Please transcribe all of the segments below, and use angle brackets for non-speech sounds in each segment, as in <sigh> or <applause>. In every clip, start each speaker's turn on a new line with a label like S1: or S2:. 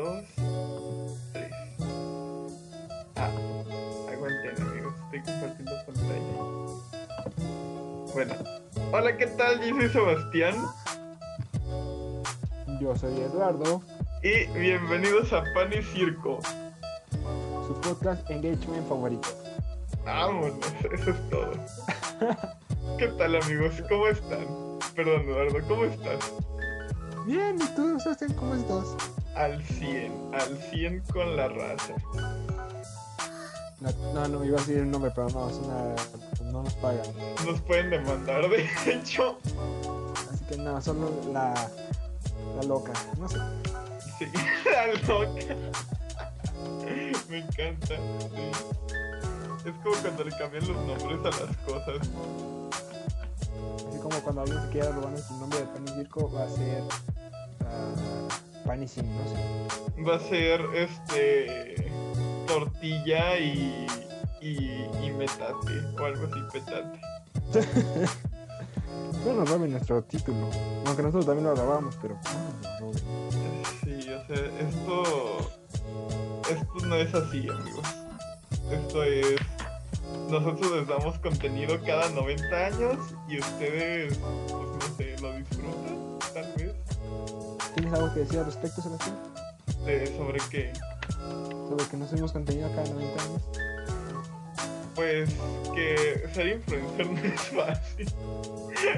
S1: dos, tres. Ah, aguanten amigos, estoy compartiendo pantalla. Bueno, hola, ¿qué tal? Yo soy Sebastián
S2: Yo soy Eduardo,
S1: y bienvenidos a Pan y Circo.
S2: su podcast engagement favorito.
S1: Vámonos, eso es todo. <laughs> ¿Qué tal amigos? ¿Cómo están? Perdón, Eduardo, ¿cómo estás?
S2: Bien, ¿y tú, Sebastián, cómo estás?
S1: Al 100, al 100 con la raza.
S2: No, no, no, iba a decir el nombre, pero no, es una... no nos pagan.
S1: Nos pueden demandar, de hecho.
S2: Así que no, solo la, la loca, no sé.
S1: Sí, <laughs> la loca. Me encanta. Sí. Es como cuando le cambian los nombres a las cosas.
S2: Así como cuando alguien se quiera robar nuestro nombre de pan y circo, va a ser pan y sin, no sé.
S1: Va a ser este tortilla y, y, y metate o algo así, petate.
S2: No nos roben nuestro título. Aunque nosotros también lo robamos, pero no nos roben.
S1: Sí, o sea, esto esto no es así, amigos. Esto es nosotros les damos contenido cada 90 años y ustedes pues no sé, lo disfrutan, tal vez.
S2: ¿Tienes algo que decir al respecto, Sebastián?
S1: De sobre qué
S2: Sobre que no subimos contenido cada 90 años.
S1: Pues que ser influencer <laughs> no es fácil.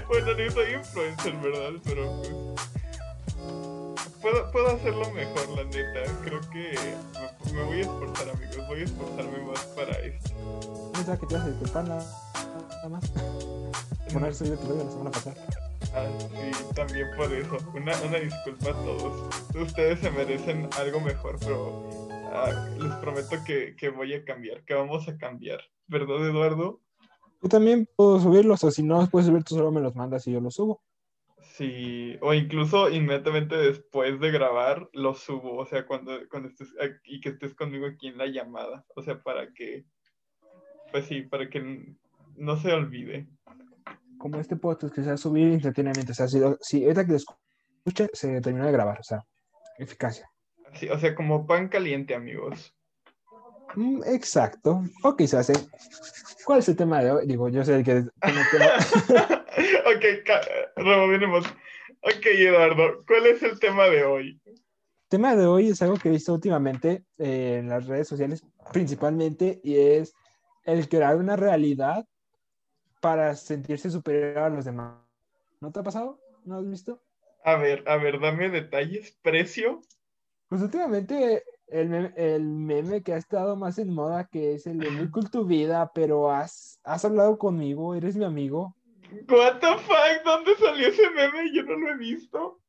S1: Bueno, no soy influencer, ¿verdad? Pero pues. Puedo, puedo hacerlo mejor, la neta. Creo que me, me voy a esforzar, amigos. Voy a esforzarme más para esto.
S2: Pensaba que te ibas a disculpar nada, nada más. Haber subido el episodio la semana pasada.
S1: Ah, sí, también por eso. Una, una disculpa a todos. Ustedes se merecen algo mejor, pero ah, les prometo que, que voy a cambiar, que vamos a cambiar. ¿Verdad, Eduardo?
S2: Yo también puedo subirlos, o si no los puedes subir, tú solo me los mandas y yo los subo.
S1: Sí, o incluso inmediatamente después de grabar lo subo, o sea, cuando, cuando estés aquí, que estés conmigo aquí en la llamada, o sea, para que, pues sí, para que no se olvide.
S2: Como este podcast que se va a subir instantáneamente. O sea, si, si ahorita que lo escuche, se terminó de grabar, o sea, eficacia.
S1: O sea, como pan caliente, amigos.
S2: Mm, exacto. Ok, Sebastián. ¿Cuál es el tema de hoy? Digo, yo sé el que <laughs>
S1: ok, rebobinemos. Ok, Eduardo, ¿cuál es el tema de hoy?
S2: El tema de hoy es algo que he visto últimamente eh, en las redes sociales, principalmente, y es el crear una realidad para sentirse superior a los demás. ¿No te ha pasado? ¿No has visto?
S1: A ver, a ver, dame detalles, precio.
S2: Pues últimamente el meme, el meme que ha estado más en moda, que es el de muy cool tu vida, pero has, has hablado conmigo, eres mi amigo.
S1: What the fuck, ¿dónde salió ese meme? Yo no lo he visto.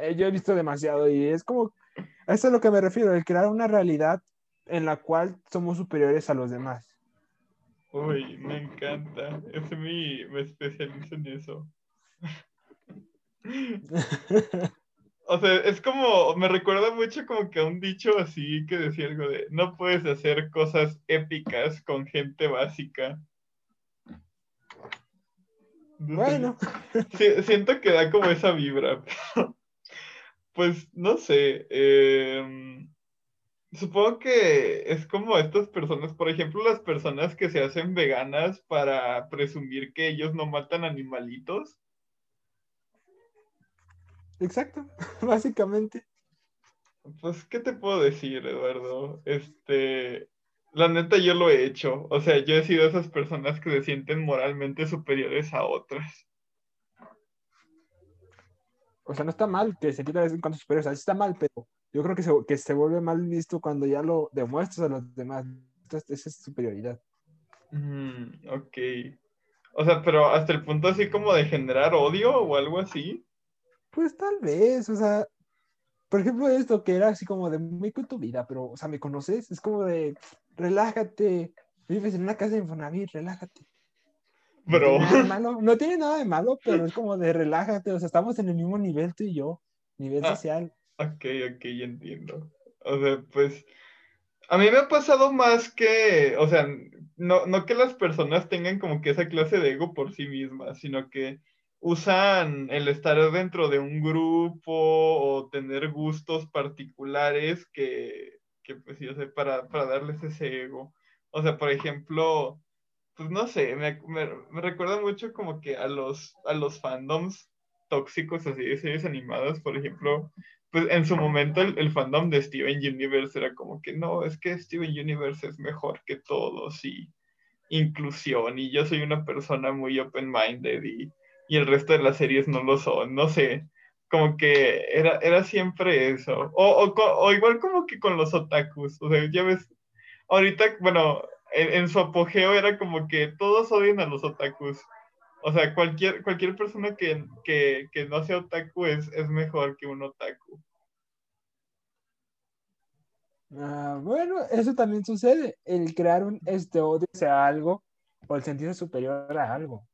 S2: Eh, yo he visto demasiado y es como, eso es a lo que me refiero, el crear una realidad en la cual somos superiores a los demás.
S1: Uy, me encanta. Es mi, me especializo en eso. <laughs> O sea, es como, me recuerda mucho como que a un dicho así que decía algo de, no puedes hacer cosas épicas con gente básica.
S2: Bueno, <laughs>
S1: si- siento que da como esa vibra. Pues no sé. em, supongo que es como estas personas, por ejemplo, las personas que se hacen veganas para presumir que ellos no matan animalitos.
S2: exacto, <laughs> básicamente.
S1: Pues, ¿qué te puedo decir, Eduardo? Este, la neta yo lo he hecho. O sea, yo he sido esas personas que se sienten moralmente superiores a otras.
S2: O sea, no está mal que se quita de vez en cuando superior, o sea, está mal, pero yo creo que se, que se vuelve mal visto cuando ya lo demuestras a los demás. Entonces, esa es superioridad.
S1: Mm, ok. O sea, pero hasta el punto así como de generar odio o algo así.
S2: Pues tal vez, o sea, por ejemplo, esto que era así como de muy con tu vida, pero, o sea, ¿me conoces? Es como de, relájate, vives en una casa de Infonavit, relájate. No
S1: Bro.
S2: tiene nada de malo, <laughs> no tiene nada de malo, pero es como de relájate, o sea, estamos en el mismo nivel tú y yo, nivel
S1: Ah.
S2: social.
S1: Ok, ok, ya entiendo. O sea, pues a mí me ha pasado más que, o sea, no, no que las personas tengan como que esa clase de ego por sí mismas, sino que usan el estar dentro de un grupo o tener gustos particulares que, que pues yo sé, para, para darles ese ego. O sea, por ejemplo, pues no sé, me, me, me, recuerda mucho como que a los, a los fandoms tóxicos así de series animadas, por ejemplo, pues en su momento el, fandom de Steven Universe era como que no, es que Steven Universe es mejor que todos y inclusión y yo soy una persona muy open-minded y, y el resto de las series no lo son, no sé, como que era, era siempre eso, o, o, o igual como que con los otakus, o sea, ya ves, ahorita, bueno, en, en, su apogeo era como que todos odian a los otakus. O sea, cualquier, cualquier persona que, que, que no sea otaku es, es, mejor que un otaku.
S2: Ah, bueno, eso también sucede. El crear un este odio hacia algo o el sentirse superior a algo.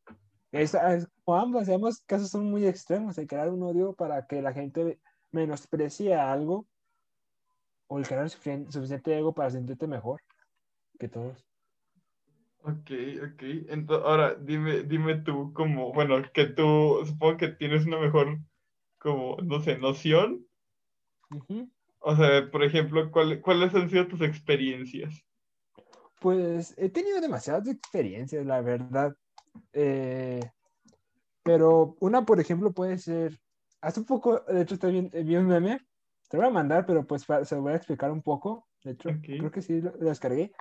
S2: Es, es como ambos, ambos casos son muy extremos. El crear un odio para que la gente menosprecie algo o el crear suficiente, suficiente ego para sentirte mejor que todos.
S1: Ok, ok. Entonces, ahora, dime, dime tú, como, bueno, que tú, supongo que tienes una mejor, como, no sé, noción. Uh -huh. O sea, por ejemplo, ¿cuál, ¿cuáles han sido tus experiencias?
S2: Pues he tenido demasiadas experiencias, la verdad. Eh, pero una, por ejemplo, puede ser, hace un poco, de hecho, estoy viendo vi un meme, te lo voy a mandar, pero pues se lo voy a explicar un poco. De hecho, okay. creo que sí lo, lo descargué.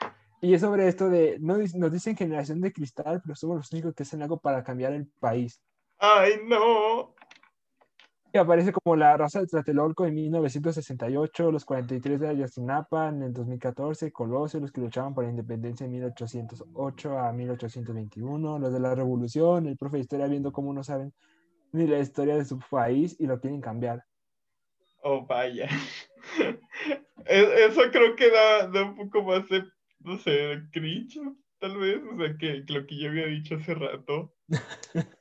S2: Y es sobre esto de, no, nos dicen generación de cristal, pero somos los únicos que hacen algo para cambiar el país.
S1: ¡Ay, no!
S2: Y aparece como la raza de Tlatelolco en 1968, los 43 de Ayotzinapa en el 2014, Colosio, los que luchaban por la independencia en 1808 a 1821, los de la revolución, el profe de historia viendo cómo no saben ni la historia de su país y lo quieren cambiar.
S1: Oh, vaya. <laughs> Eso creo que da, da un poco más de no sé, cringe, tal vez, o sea, que, que, lo que yo había dicho hace rato. <laughs>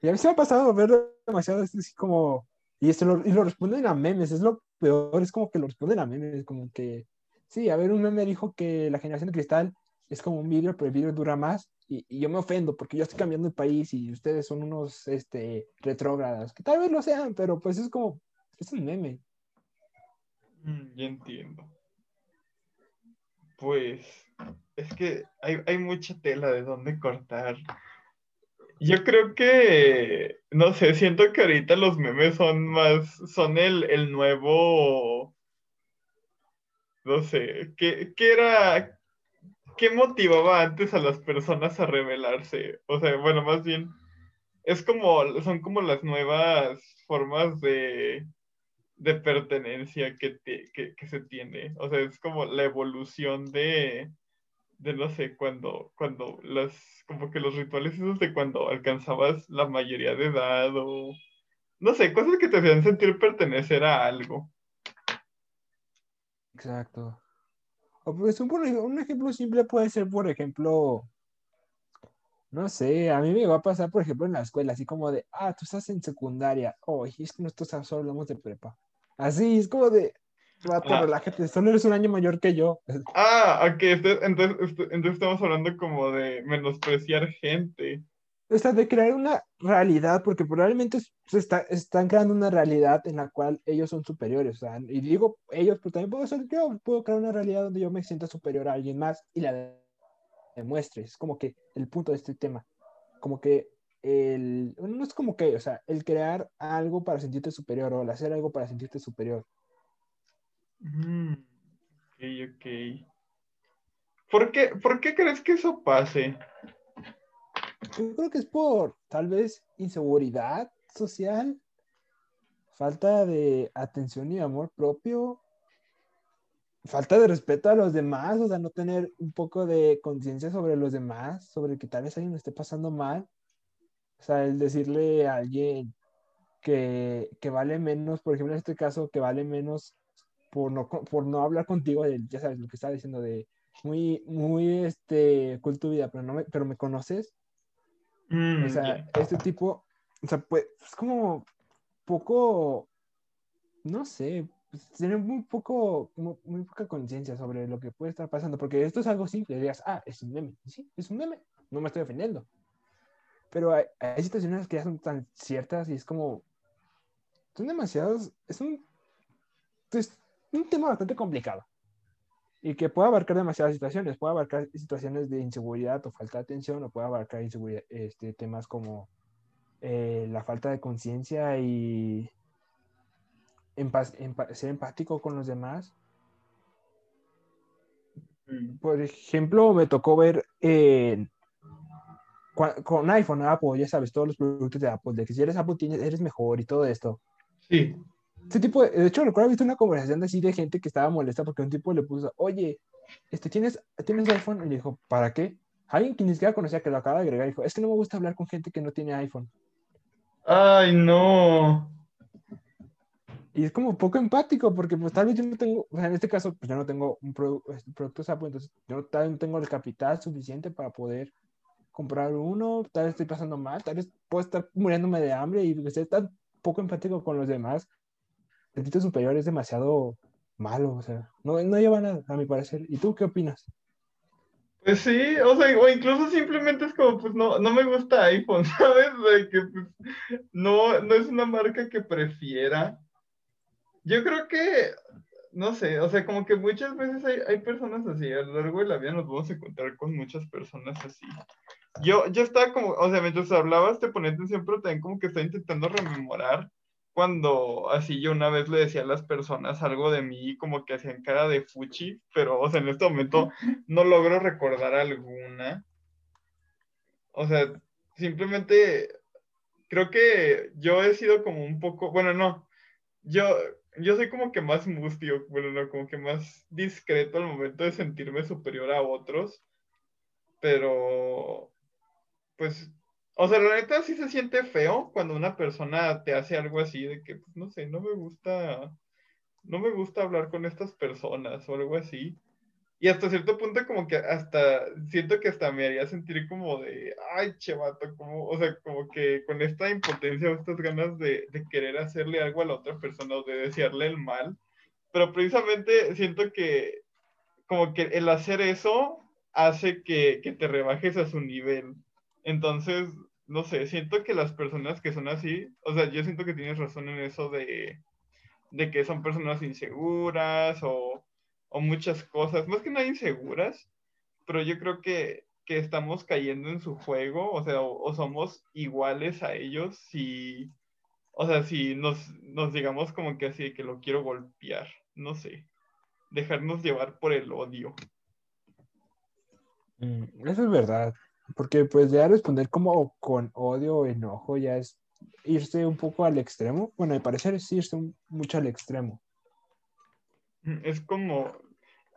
S2: y a mí se me ha pasado ver demasiado, así como, y, esto lo, y lo responden a memes, es lo peor, es como que lo responden a memes, como que, sí, a ver, un meme dijo que la generación de cristal es como un vidrio, pero el vidrio dura más, y, y yo me ofendo porque yo estoy cambiando el país y ustedes son unos, este, retrógradas, que tal vez lo sean, pero pues es como, es un meme.
S1: Mm, ya entiendo. Pues es que hay, hay, mucha tela de dónde cortar. Yo creo que, no sé, siento que ahorita los memes son más, son el, el nuevo, no sé, ¿qué, ¿qué, era, qué motivaba antes a las personas a rebelarse? O sea, bueno, más bien, es como, son como las nuevas formas de, de pertenencia que, te, que, que, se tiene. O sea, es como la evolución de, de no sé, cuando, cuando las, como que los rituales esos de cuando alcanzabas la mayoría de edad o, no sé, cosas que te hacían sentir pertenecer a algo.
S2: Exacto. O pues un, ejemplo simple puede ser, por ejemplo, no sé, a mí me va a pasar, por ejemplo, en la escuela, así como de, ah, tú estás en secundaria, oh, es que nosotros solo hablamos de prepa. Así, es como de, rato, ah. relájate, solo eres un año mayor que yo. <laughs>
S1: Ah, ok, entonces, entonces, entonces estamos hablando como de menospreciar gente.
S2: O sea, de crear una realidad, porque probablemente se está, están creando una realidad en la cual ellos son superiores. O sea, y digo ellos, pero también puedo ser yo, puedo crear una realidad donde yo me sienta superior a alguien más y la demuestre. Es como que el punto de este tema. Como que el, no es como que, o sea, el crear algo para sentirte superior o el hacer algo para sentirte superior.
S1: Mm, ok, ok. ¿Por qué, ¿Por qué crees que eso pase?
S2: Yo creo que es por tal vez inseguridad social, falta de atención y amor propio, falta de respeto a los demás, o sea, no tener un poco de conciencia sobre los demás, sobre que tal vez alguien esté pasando mal. O sea, el decirle a alguien que, que, vale menos, por ejemplo, en este caso, que vale menos por no, por no hablar contigo, de, ya sabes lo que estaba diciendo, de muy, muy, este, cool tu vida, pero, no me, pero me conoces.
S1: Mm,
S2: o sea,
S1: yeah.
S2: este tipo, o sea, pues, es como poco, no sé, pues, tener muy poco, como muy poca conciencia sobre lo que puede estar pasando, porque esto es algo simple, dirías, ah, es un meme, sí, es un meme, no me estoy ofendiendo. pero hay, hay situaciones que ya son tan ciertas y es como, son demasiados, es un, es un tema bastante complicado y que puede abarcar demasiadas situaciones, puede abarcar situaciones de inseguridad o falta de atención, o puede abarcar este, temas como eh, la falta de conciencia y ser empático con los demás. Mm. Por ejemplo, me tocó ver con iPhone, Apple, ya sabes, todos los productos de Apple, de que si eres Apple eres mejor y todo esto.
S1: Sí.
S2: Este tipo, de, hecho, recuerdo visto una conversación de así de gente que estaba molesta porque un tipo le puso, oye, este, ¿tienes, ¿tienes iPhone? Y le dijo, ¿para qué? Alguien que ni siquiera conocía que lo acaba de agregar dijo, es que no me gusta hablar con gente que no tiene iPhone.
S1: Ay, no.
S2: Y es como poco empático, porque pues tal vez yo no tengo, o sea, en este caso, pues yo no tengo un este, producto Apple, entonces yo tal vez no tengo el capital suficiente para poder comprar uno, tal vez estoy pasando mal, tal vez puedo estar muriéndome de hambre y ser tan poco empático con los demás título superior es demasiado malo, o sea, no, no lleva nada, a mi parecer. ¿Y tú qué opinas?
S1: Pues sí, o sea, o incluso simplemente es como, pues no, no me gusta iPhone, <laughs> ¿sabes? De que pues, no, no es una marca que prefiera. Yo creo que, no sé, o sea, como que muchas veces hay, hay personas así, a lo largo de la vida nos vamos a encontrar con muchas personas así. Yo, yo estaba como, o sea, mientras hablabas te ponía atención, pero también como que estaba intentando rememorar cuando así yo una vez le decía a las personas algo de mí como que hacían cara de fuchi, pero o sea, en este momento <laughs> no logro recordar alguna. O sea, simplemente creo que yo he sido como un poco, bueno, no, yo, yo soy como que más mustio, bueno, no, como que más discreto al momento de sentirme superior a otros, pero pues o sea, la neta sí se siente feo cuando una persona te hace algo así de que, pues, no sé, no me gusta, no me gusta hablar con estas personas o algo así. Y hasta cierto punto como que hasta, siento que hasta me haría sentir como de, ay, chevato, como, o sea, como que con esta impotencia o estas ganas de, de querer hacerle algo a la otra persona o de desearle el mal. Pero precisamente siento que como que el hacer eso hace que, que te rebajes a su nivel. Entonces, no sé, siento que las personas que son así, o sea, yo siento que tienes razón en eso de, de que son personas inseguras o, o, muchas cosas, más que nada inseguras, pero yo creo que, que estamos cayendo en su juego, o sea, o, somos iguales a ellos si, o sea, si nos, nos digamos como que así, que lo quiero golpear, no sé, dejarnos llevar por el odio.
S2: Mm, eso es verdad. Porque pues ya responder como con odio o enojo ya es irse un poco al extremo. Bueno, me parecer es irse mucho al extremo.
S1: Mm, es como,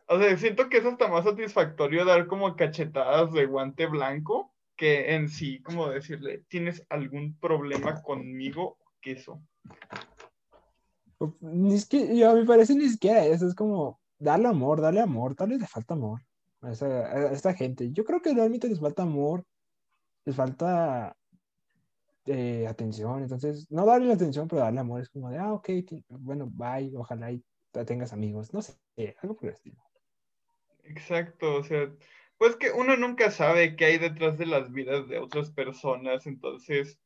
S1: o sea, siento que es hasta más satisfactorio dar como cachetadas de guante blanco que en sí, como decirle, ¿tienes algún problema conmigo? ¿Qué eso?
S2: Ni es que, yo, a me parece ni siquiera eso, es como darle amor, darle amor, tal vez le falta amor a, esta gente. Yo creo que realmente les falta amor, les falta eh, atención, entonces no darle la atención, pero darle amor es como de, ah, ok, bueno, bye, ojalá y tengas amigos, no sé, algo por el estilo.
S1: Exacto, o sea, pues que uno nunca sabe qué hay detrás de las vidas de otras personas, entonces,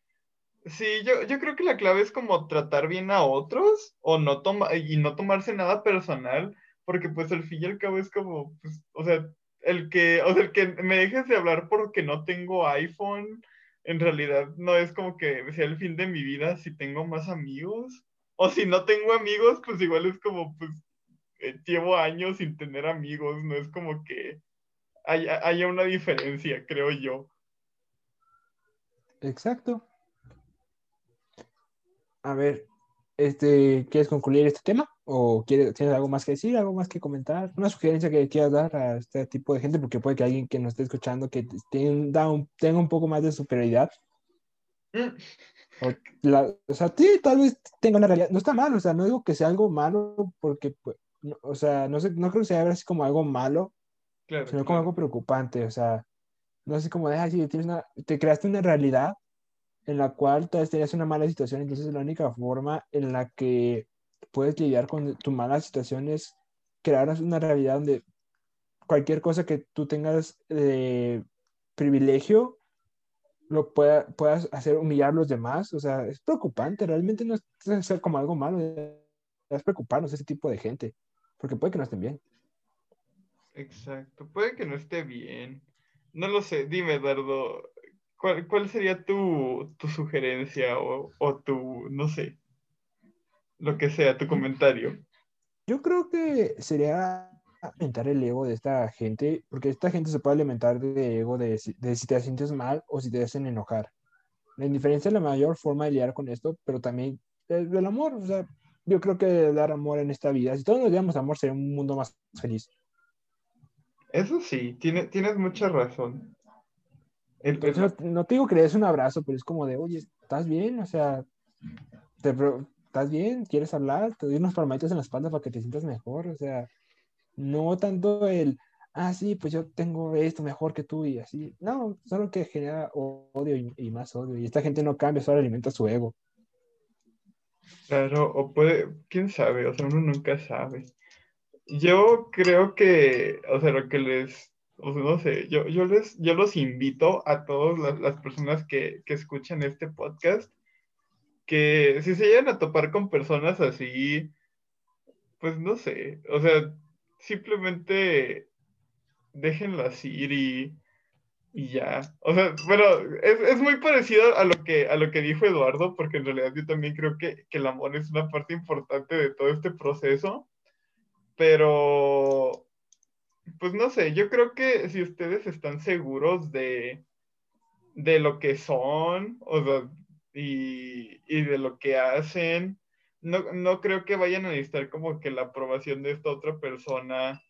S1: sí, yo, yo creo que la clave es como tratar bien a otros o no toma y no tomarse nada personal, porque pues al fin y al cabo es como, pues, o sea, el que, o sea, el que me dejes de hablar porque no tengo iPhone, en realidad no es como que sea el fin de mi vida si tengo más amigos. O si no tengo amigos, pues igual es como, pues, eh, llevo años sin tener amigos, no es como que haya, haya una diferencia, creo yo.
S2: Exacto. A ver, este, ¿quieres concluir este tema? ¿O quieres, tienes algo más que decir, algo más que comentar? Una sugerencia que quieras dar a este tipo de gente, porque puede que alguien que nos esté escuchando que tenga un, tenga un poco más de superioridad. Mm. O, sea, sí, tal vez tenga una realidad. No está mal, o sea, no digo que sea algo malo, porque, pues, o sea, no, sé, no creo que sea así como algo malo, sino como algo preocupante, o sea, no sé cómo dejas si tienes una, te creaste una realidad en la cual tal vez tenías una mala situación, entonces la única forma en la que puedes lidiar con tu mala situación es crear una realidad donde cualquier cosa que tú tengas de privilegio lo pueda, puedas hacer humillar a los demás. O sea, es preocupante, realmente no es ser como algo malo, es preocuparnos ese tipo de gente, porque puede que no estén bien.
S1: Exacto, puede que no esté bien. No lo sé, dime, Eduardo, ¿cuál, cuál sería tu, tu sugerencia o, o, tu, no sé, lo que sea, tu comentario?
S2: Yo creo que sería alimentar el ego de esta gente, porque esta gente se puede alimentar de ego de, de si te sientes mal o si te hacen enojar. La indiferencia es la mayor forma de lidiar con esto, pero también el, amor, o sea, yo creo que dar amor en esta vida, si todos nos diéramos amor, sería un mundo más feliz.
S1: Eso sí, tiene, tienes mucha razón.
S2: no, te digo que le des un abrazo, pero es como de, oye, ¿estás bien? O sea, ¿estás bien? ¿Quieres hablar? Te doy unos palmaditos en la espalda para que te sientas mejor. O sea, no tanto el, ah, sí, pues yo tengo esto mejor que tú y así. No, solo que genera odio y, más odio. Y esta gente no cambia, solo alimenta su ego.
S1: Claro, o puede, quién sabe, o sea, uno nunca sabe. Yo creo que, o sea, lo que les, o sea, no sé, yo, yo les, yo los invito a todas las, las personas que, que, escuchan este podcast, que si se llegan a topar con personas así, pues no sé, o sea, simplemente déjenlas ir y, y ya. O sea, bueno, es, es, muy parecido a lo, que, a lo que dijo Eduardo, porque en realidad yo también creo que, que el amor es una parte importante de todo este proceso pero, pues no sé, yo creo que si ustedes están seguros de, de lo que son o y, y, de lo que hacen, no, no creo que vayan a necesitar como que la aprobación de esta otra persona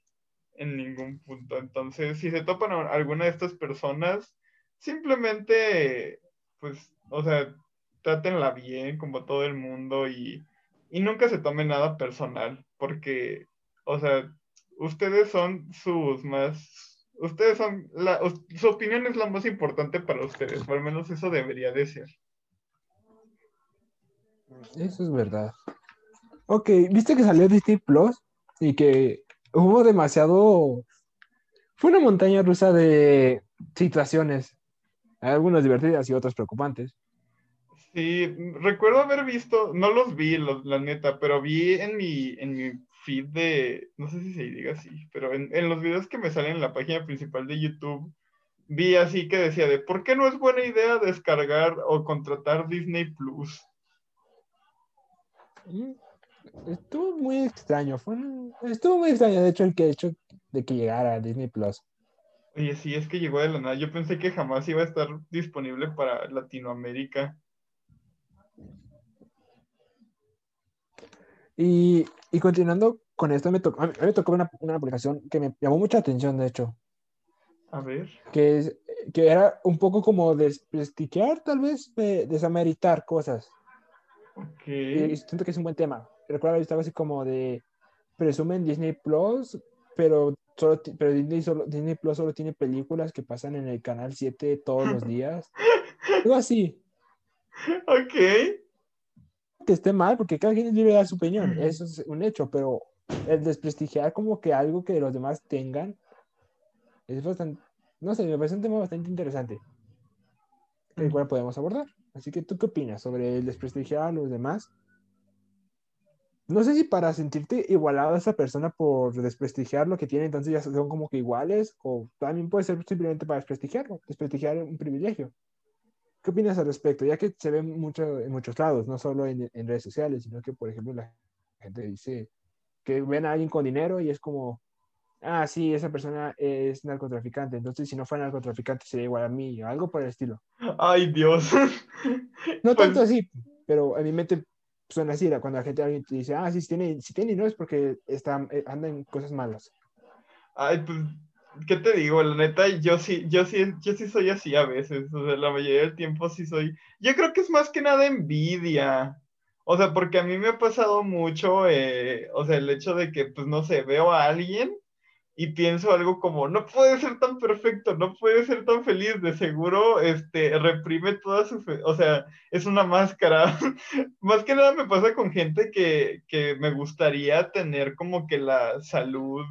S1: en ningún punto. Entonces, si se topan alguna de estas personas, simplemente, pues, o sea, trátenla bien como todo el mundo y, y nunca se tomen nada personal, porque o sea, ustedes son sus más, ustedes son, la, su opinión es la más importante para ustedes, o al menos eso debería de ser.
S2: Eso es verdad. Ok, viste que salió Disney Plus y que hubo demasiado. Fue una montaña rusa de situaciones, algunas divertidas y otras preocupantes.
S1: Sí, recuerdo haber visto, no los vi, la neta, pero vi en mi, en mi feed de, no sé si se diga así, pero en, en, los videos que me salen en la página principal de YouTube, vi así que decía de, ¿por qué no es buena idea descargar o contratar Disney Plus?
S2: Mm, estuvo muy extraño, fue estuvo muy extraño, de hecho, el que hecho de que llegara a Disney Plus.
S1: Oye, sí, es que llegó de la nada. Yo pensé que jamás iba a estar disponible para Latinoamérica.
S2: Y, y continuando con esto, me tocó, a mí me tocó una, una, publicación que me llamó mucha atención, de hecho.
S1: A ver.
S2: Que, es, que era un poco como desprestigiar, tal vez, de, desameritar cosas.
S1: Ok.
S2: Y siento que es un buen tema. Recuerdo que estaba así como de presumen Disney Plus, pero, solo, pero Disney, solo, Disney Plus solo tiene películas que pasan en el canal 7 todos los días. <laughs> Algo así.
S1: Ok
S2: que esté mal, porque cada quien debe dar su opinión, eso es un hecho, pero el desprestigiar como que algo que los demás tengan es bastante, no sé, me parece un tema bastante interesante, el cual podemos abordar. Así que, ¿tú qué opinas sobre el desprestigiar a los demás? No sé si para sentirte igualado a esa persona por desprestigiar lo que tiene, entonces ya son como que iguales, o también puede ser simplemente para desprestigiarlo, desprestigiar un privilegio. ¿Qué opinas al respecto? Ya que se ve mucho en muchos lados, no solo en, en, redes sociales, sino que, por ejemplo, la gente dice que ven a alguien con dinero y es como, ah, sí, esa persona es narcotraficante, entonces si no fuera narcotraficante sería igual a mí, o algo por el estilo.
S1: Ay, Dios. <laughs>
S2: No pues... tanto así, pero a mi mente suena así, cuando la gente alguien te dice, ah, sí, si tiene, si tiene dinero es porque está, eh, anda en cosas malas.
S1: Ay, pues ¿qué te digo? La neta, yo sí, yo sí, yo sí soy así a veces. O sea, la mayoría del tiempo sí soy. Yo creo que es más que nada envidia. O sea, porque a mí me ha pasado mucho, eh, o sea, el hecho de que, pues no sé, veo a alguien y pienso algo como, no puede ser tan perfecto, no puede ser tan feliz, de seguro, este, reprime toda su, fe o sea, es una máscara. <laughs> más que nada me pasa con gente que, que me gustaría tener como que la salud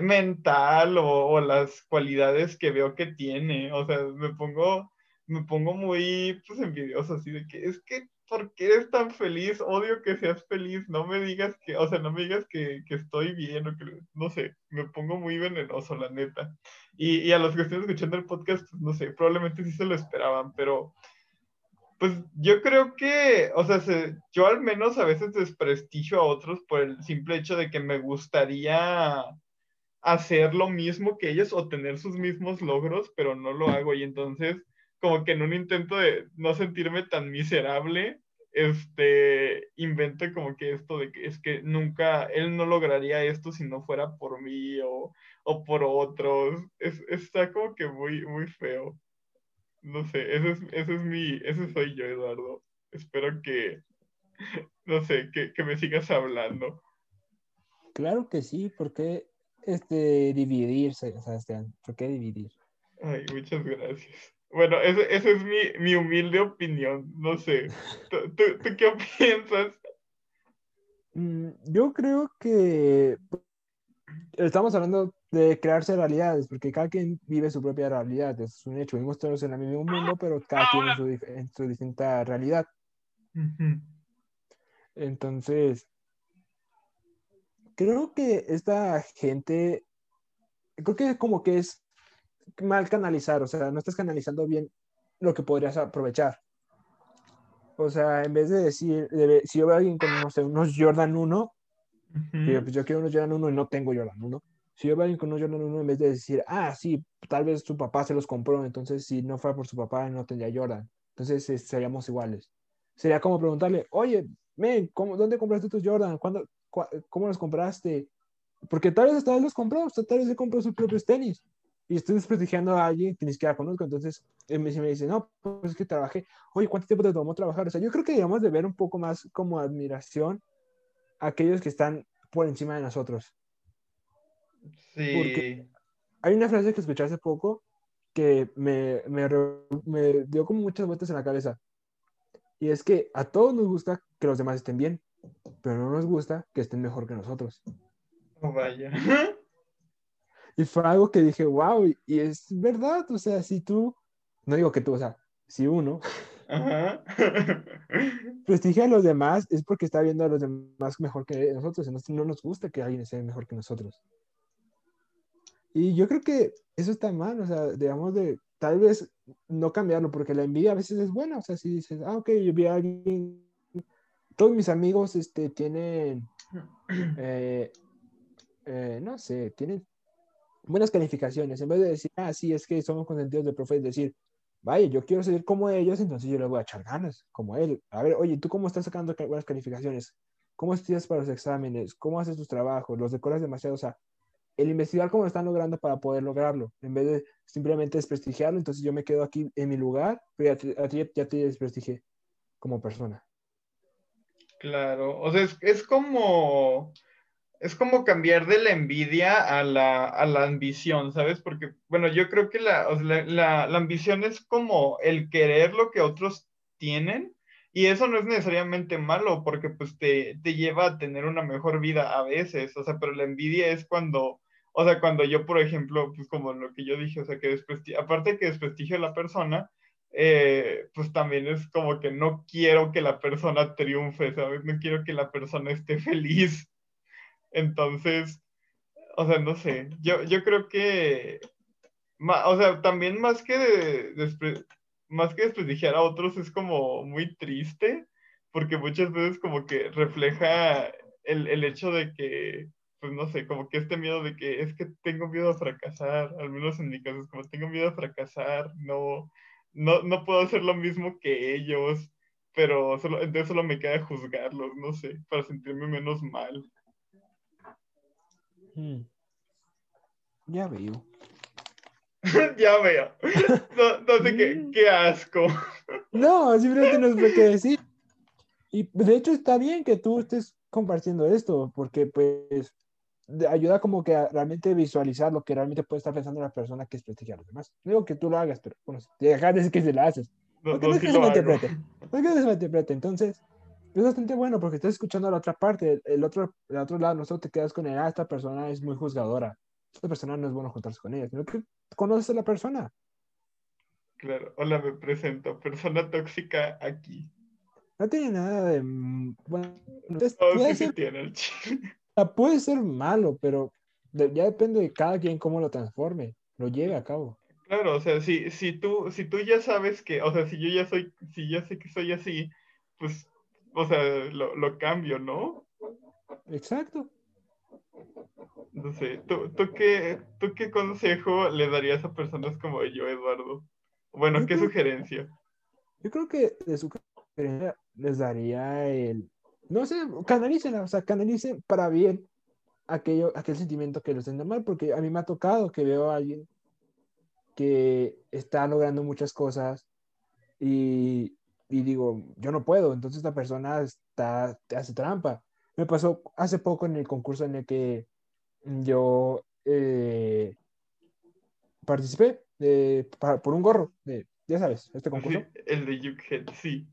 S1: mental o, o, las cualidades que veo que tiene. O sea, me pongo, me pongo muy, pues, envidioso, así de que es que, ¿por qué eres tan feliz? Odio que seas feliz, no me digas que, o sea, no me digas que, que estoy bien o que, no sé, me pongo muy venenoso, la neta. Y, y a los que estén escuchando el podcast, pues, no sé, probablemente sí se lo esperaban, pero pues yo creo que, o sea, se, yo al menos a veces desprestigio a otros por el simple hecho de que me gustaría hacer lo mismo que ellos o tener sus mismos logros, pero no lo hago. Y entonces, como que en un intento de no sentirme tan miserable, este, invento como que esto de que es que nunca, él no lograría esto si no fuera por mí o, o por otros. Es, está como que muy, muy feo. No sé, ese es, ese es mi, ese soy yo, Eduardo. Espero que, <laughs> no sé, que, que me sigas hablando.
S2: Claro que sí, porque este, dividirse, Sebastián? ¿Por qué dividir?
S1: Ay, muchas gracias. Bueno, esa es mi, mi, humilde opinión. No sé. ¿Tú, tú, tú qué <laughs> piensas?
S2: Mm, yo creo que estamos hablando de crearse realidades, porque cada quien vive su propia realidad, es un hecho. Vivimos todos en el mismo mundo, pero cada quien en su, en su distinta realidad. Entonces, creo que esta gente, creo que como que es mal canalizar, o sea, no estás canalizando bien lo que podrías aprovechar. O sea, en vez de decir, si yo veo a alguien con, no sé, unos Jordan 1, yo, pues yo quiero unos Jordan 1 y no tengo Jordan 1. Si yo veo a alguien con unos Jordan 1, en vez de decir, ah, sí, tal vez su papá se los compró, entonces si no fuera por su papá, no tendría Jordan. Entonces seríamos iguales. Sería como preguntarle, oye, men, ¿cómo, ¿dónde compraste tus Jordan? ¿Cuándo, ¿Cómo los compraste? Porque tal vez hasta él los compró, tal vez se compró sus propios tenis. Y estoy desprestigiando a alguien que ni siquiera conozco. Entonces, él me, me dice, no, pues es que trabajé. Oye, ¿cuánto tiempo te tomó trabajar? O sea, yo creo que debemos de ver un poco más como admiración a aquellos que están por encima de nosotros.
S1: Sí. Porque
S2: hay una frase que escuché hace poco que me, me, me dio como muchas vueltas en la cabeza. Y es que a todos nos gusta que los demás estén bien pero no nos gusta que estén mejor que nosotros.
S1: Oh, vaya. <laughs>
S2: Y fue algo que dije, wow, y, es verdad, o sea, si tú, no digo que tú, o sea, si uno Ajá. prestigia a los demás, es porque está viendo a los demás mejor que nosotros, entonces no nos gusta que alguien sea mejor que nosotros. Y yo creo que eso está mal, o sea, digamos de, tal vez no cambiarlo, porque la envidia a veces es buena, o sea, si dices, ah, ok, yo vi a alguien todos mis amigos este, tienen, eh, eh, no sé, tienen buenas calificaciones. En vez de decir, ah, sí, es que somos consentidos de profe, es decir, vaya, yo quiero ser como ellos, entonces yo les voy a echar ganas, como él. A ver, oye, ¿tú cómo estás sacando buenas calificaciones? ¿Cómo estudias para los exámenes? ¿Cómo haces tus trabajos? ¿Los decoras demasiado? O sea, el investigar cómo lo están logrando para poder lograrlo, en vez de simplemente desprestigiarlo, entonces yo me quedo aquí en mi lugar, pero ya te, ya te desprestigié como persona.
S1: Claro, o sea, es, como, es como cambiar de la envidia a la, ambición, ¿sabes? Porque, bueno, yo creo que la, la, ambición es como el querer lo que otros tienen y eso no es necesariamente malo porque pues te, te lleva a tener una mejor vida a veces, o sea, pero la envidia es cuando, o sea, cuando yo, por ejemplo, pues como lo que yo dije, o sea, que aparte que desprestigio a la persona, eh, pues también es como que no quiero que la persona triunfe, ¿sabes? No quiero que la persona esté feliz. Entonces, o sea, no sé, yo, yo creo que, o sea, también más que, de, más que desprestigiar a otros es como muy triste, porque muchas veces como que refleja el, el hecho de que, pues no sé, como que este miedo de que es que tengo miedo a fracasar, al menos en mi caso es como tengo miedo a fracasar, no, no, no puedo hacer lo mismo que ellos, pero solo, entonces solo me queda juzgarlos, no sé, para sentirme menos mal.
S2: Hmm. Ya veo. <laughs>
S1: ya veo. No, sé qué, hmm. qué, asco.
S2: no, <laughs> simplemente no sé qué decir. Y de hecho está bien que tú estés compartiendo esto, porque pues ayuda como que a realmente visualizar lo que realmente puede estar pensando la persona que es prestigia a los demás. No digo que tú lo hagas, pero bueno, dejar de decir que se lo haces. No, no, es que se malinterprete. No es que se malinterprete. Entonces, es bastante bueno porque estás escuchando a la otra parte, el otro, el otro lado, no te quedas con él, ah, esta persona es muy juzgadora, esta persona no es bueno juntarse con ella, sino que conoces a la persona.
S1: Claro, hola, me presento, persona tóxica aquí.
S2: No tiene nada de... mm, Bueno, es-
S1: Oh,
S2: puede,
S1: sí,
S2: ser,
S1: tiene el <laughs>
S2: puede ser malo, pero de- ya depende de cada quien cómo lo transforme, lo lleve a cabo.
S1: Claro, o sea, si, si tú, si tú ya sabes que, o sea, si yo ya soy, si ya sé que soy así, pues, o sea, lo, lo cambio, ¿no?
S2: Exacto.
S1: No sé, ¿tú, tú qué, ¿tú qué consejo le darías a personas como yo, Eduardo? Bueno,
S2: Yo
S1: ¿qué
S2: creo-
S1: sugerencia?
S2: Yo creo que de su carrera les daría el, no sé, canalicen, o sea, canalicen para bien aquello, aquel sentimiento que los sienta mal, porque a mí me ha tocado que veo a alguien que está logrando muchas cosas y, y digo, yo no puedo, entonces esta persona está, te hace trampa. Me pasó hace poco en el concurso en el que yo eh, participé de- pa- por un gorro, de, ya sabes, este concurso.
S1: Sí, el de Jughead, sí.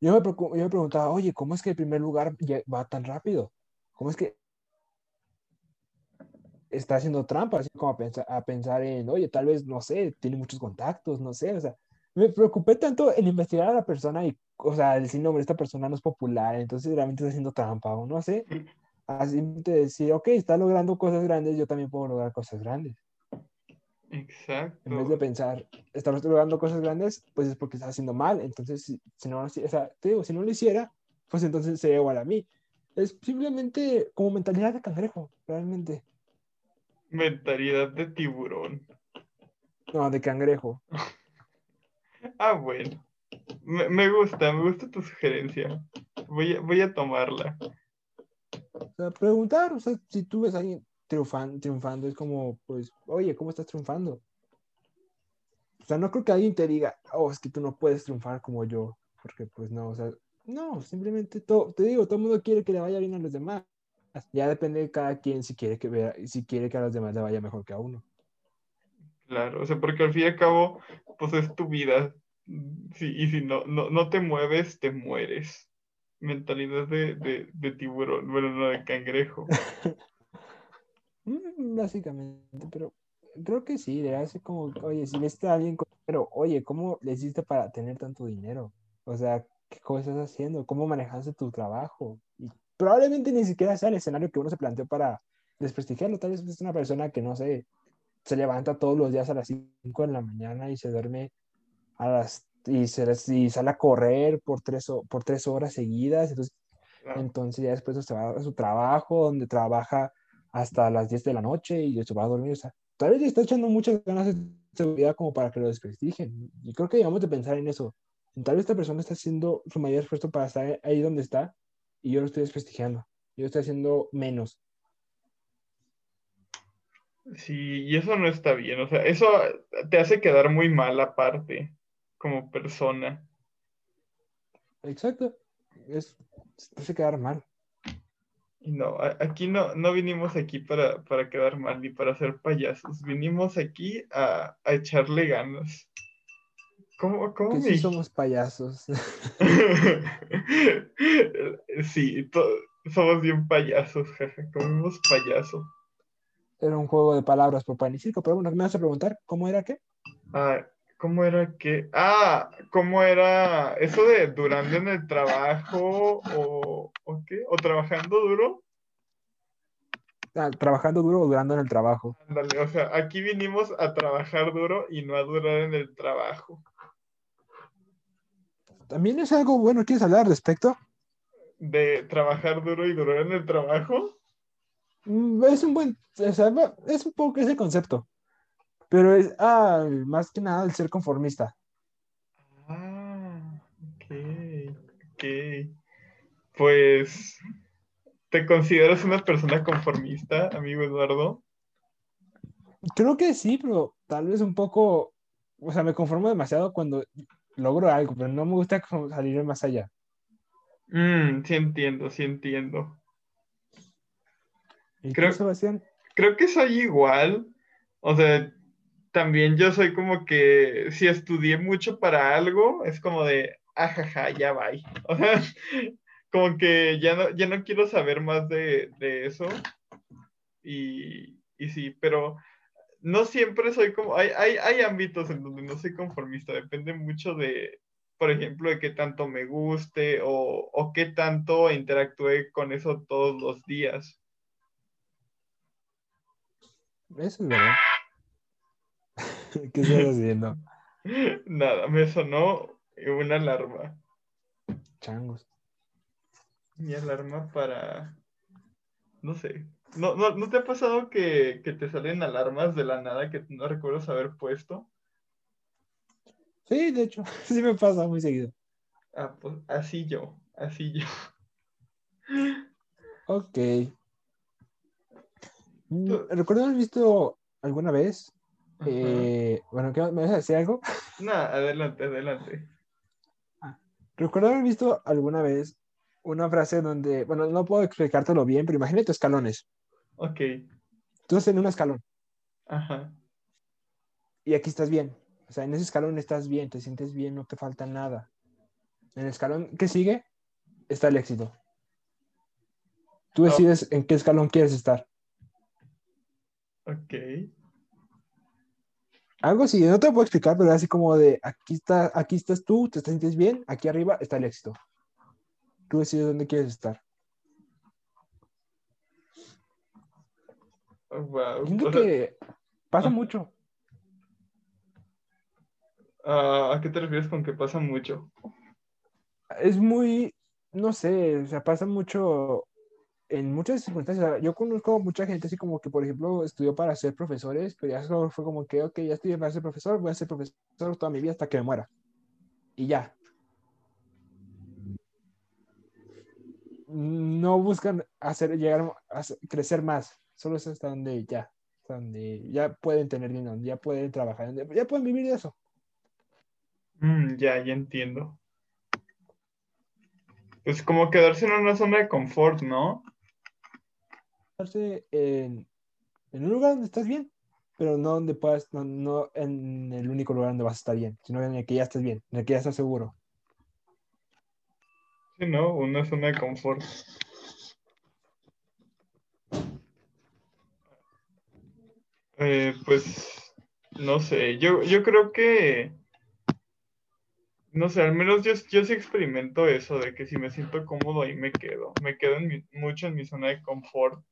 S2: Yo me, yo me preguntaba, oye, ¿cómo es que el primer lugar va tan rápido? ¿Cómo es que está haciendo trampa? Así como a pensar, a pensar en, oye, tal vez, no sé, tiene muchos contactos, no sé, o sea, me preocupé tanto en investigar a la persona y, o sea, decir, no, esta persona no es popular, entonces realmente está haciendo trampa, o no sé. Así de decir, ok, está logrando cosas grandes, yo también puedo lograr cosas grandes.
S1: Exacto.
S2: En vez de pensar, está logrando cosas grandes, pues es porque está haciendo mal. Entonces, si, si no, o sea, te digo, si no lo hiciera, pues entonces sería igual a mí. Es simplemente como mentalidad de cangrejo, realmente.
S1: Mentalidad de tiburón.
S2: No, de cangrejo. <laughs>
S1: Ah, bueno. Me, me gusta, me gusta tu sugerencia. Voy a, voy a tomarla.
S2: O sea, preguntar, o sea, si tú ves a alguien triunfan- triunfando, es como, pues, oye, ¿cómo estás triunfando? O sea, no creo que alguien te diga, oh, es que tú no puedes triunfar como yo, porque pues no, o sea, no, simplemente todo, te digo, todo el mundo quiere que le vaya bien a los demás. Ya depende de cada quien si quiere que vea, si quiere que a los demás le vaya mejor que a uno.
S1: Claro, o sea, porque al fin y al cabo, pues es tu vida. Sí, y si no, no, no te mueves, te mueres. Mentalidad de, de, tiburón, bueno, no de cangrejo. <laughs>
S2: Mm, Básicamente, pero creo que sí, le hace como, oye, si ves a alguien, pero oye, ¿cómo le hiciste para tener tanto dinero? O sea, ¿qué cosas estás haciendo? ¿Cómo manejaste tu trabajo? Y probablemente ni siquiera sea el escenario que uno se planteó para desprestigiarlo. Tal vez es una persona que, no sé, se levanta todos los días a las 5 de la mañana y se duerme a las, y, se, y sale a correr por tres, por tres horas seguidas. Entonces,
S1: Claro.
S2: entonces ya después se va a su trabajo, donde trabaja hasta las 10 de la noche y se va a dormir. O sea, tal vez le está echando muchas ganas de seguridad como para que lo desprestigien. Y creo que debemos de pensar en eso. Tal vez esta persona está haciendo su mayor esfuerzo para estar ahí donde está y yo lo estoy desprestigiando. Yo estoy haciendo menos.
S1: Sí, y eso no está bien, o sea, eso te hace quedar muy mal aparte, como persona.
S2: Exacto. Es, te hace quedar mal.
S1: Y no, aquí no, no vinimos aquí para, para quedar mal ni para ser payasos, vinimos aquí a, a echarle ganas. ¿Cómo, cómo
S2: Que
S1: me
S2: sí somos payasos. <laughs>
S1: Sí, somos bien payasos, jaja, comemos payaso.
S2: Era un juego de palabras por pan y circo, pero bueno, me vas a preguntar, ¿cómo era qué?
S1: Ah, ¿cómo era que? Ah, ¿cómo era eso de durando en el trabajo o, o qué? ¿O trabajando duro?
S2: Ah, trabajando duro o durando en el trabajo.
S1: Ándale, o sea, aquí vinimos a trabajar duro y no a durar en el trabajo.
S2: También es algo bueno, ¿quieres hablar al respecto?
S1: De trabajar duro y durar en el trabajo.
S2: Mm, Es un buen, o sea, es un poco ese concepto, pero es ah, más que nada el ser conformista.
S1: Ah, ok, ok. Pues, ¿te consideras una persona conformista, amigo Eduardo?
S2: Creo que sí, pero tal vez un poco, o sea, me conformo demasiado cuando logro algo, pero no me gusta salir más allá.
S1: Mm, sí entiendo, sí entiendo.
S2: ¿Y
S1: Creo-
S2: tú, Sebastián?
S1: Creo que soy igual. O sea, también yo soy como que si estudié mucho para algo, es como de, ajaja, ya va. <laughs> O sea, como que ya no, ya no quiero saber más de, de eso. Y, y sí, pero no siempre soy como, hay, hay, hay ámbitos en donde no soy conformista, depende mucho de, por ejemplo, de qué tanto me guste o, o qué tanto interactúe con eso todos los días.
S2: Eso es verdad. <laughs> ¿Qué estás haciendo? <laughs>
S1: Nada, me sonó una alarma.
S2: Changos.
S1: Mi alarma para. No sé. ¿No, no, ¿no te ha pasado que, que, te salen alarmas de la nada que no recuerdas haber puesto?
S2: Sí, de hecho, <laughs> sí me pasa muy seguido.
S1: Ah, pues así yo, así yo.
S2: Ok. Mm, ¿Recuerdo haber visto alguna vez? Eh, bueno, ¿me vas a decir algo? <laughs>
S1: No, adelante, adelante.
S2: Ah, recuerdo haber visto alguna vez una frase donde, bueno, no puedo explicártelo bien, pero imagínate escalones.
S1: Ok.
S2: Tú estás en un escalón.
S1: Ajá.
S2: Y aquí estás bien. O sea, en ese escalón estás bien, te sientes bien, no te falta nada. En el escalón que sigue está el éxito. Tú decides en qué escalón quieres estar.
S1: Ok.
S2: Algo así, no te lo puedo explicar, pero así como de aquí, está, aquí estás tú, te sientes bien, aquí arriba está el éxito. Tú decides dónde quieres estar.
S1: Wow.
S2: Siento que pasa mucho.
S1: Uh, ¿A qué te refieres con que pasa mucho?
S2: Es muy, no sé, o sea, pasa mucho en muchas circunstancias. Yo conozco mucha gente así como que, por ejemplo, estudió para ser profesores, pero ya fue como que, ok, ya estudié para ser profesor, voy a ser profesor toda mi vida hasta que me muera. Y ya. No buscan hacer, llegar a crecer más, solo es hasta donde ya, hasta donde ya pueden tener dinero, ya pueden trabajar, ya pueden vivir de eso.
S1: Mm, ya, ya entiendo. Pues como quedarse en una zona de confort, ¿no?
S2: En, un lugar donde estás bien, pero no donde puedas, no, no, en el único lugar donde vas a estar bien, sino en el que ya estés bien, en el que ya estás seguro.
S1: Sí, ¿no? Una zona de confort. Eh, pues, no sé, yo, yo creo que no sé, al menos yo, yo sí experimento eso, de que si me siento cómodo ahí me quedo. Me quedo mucho en mi zona de confort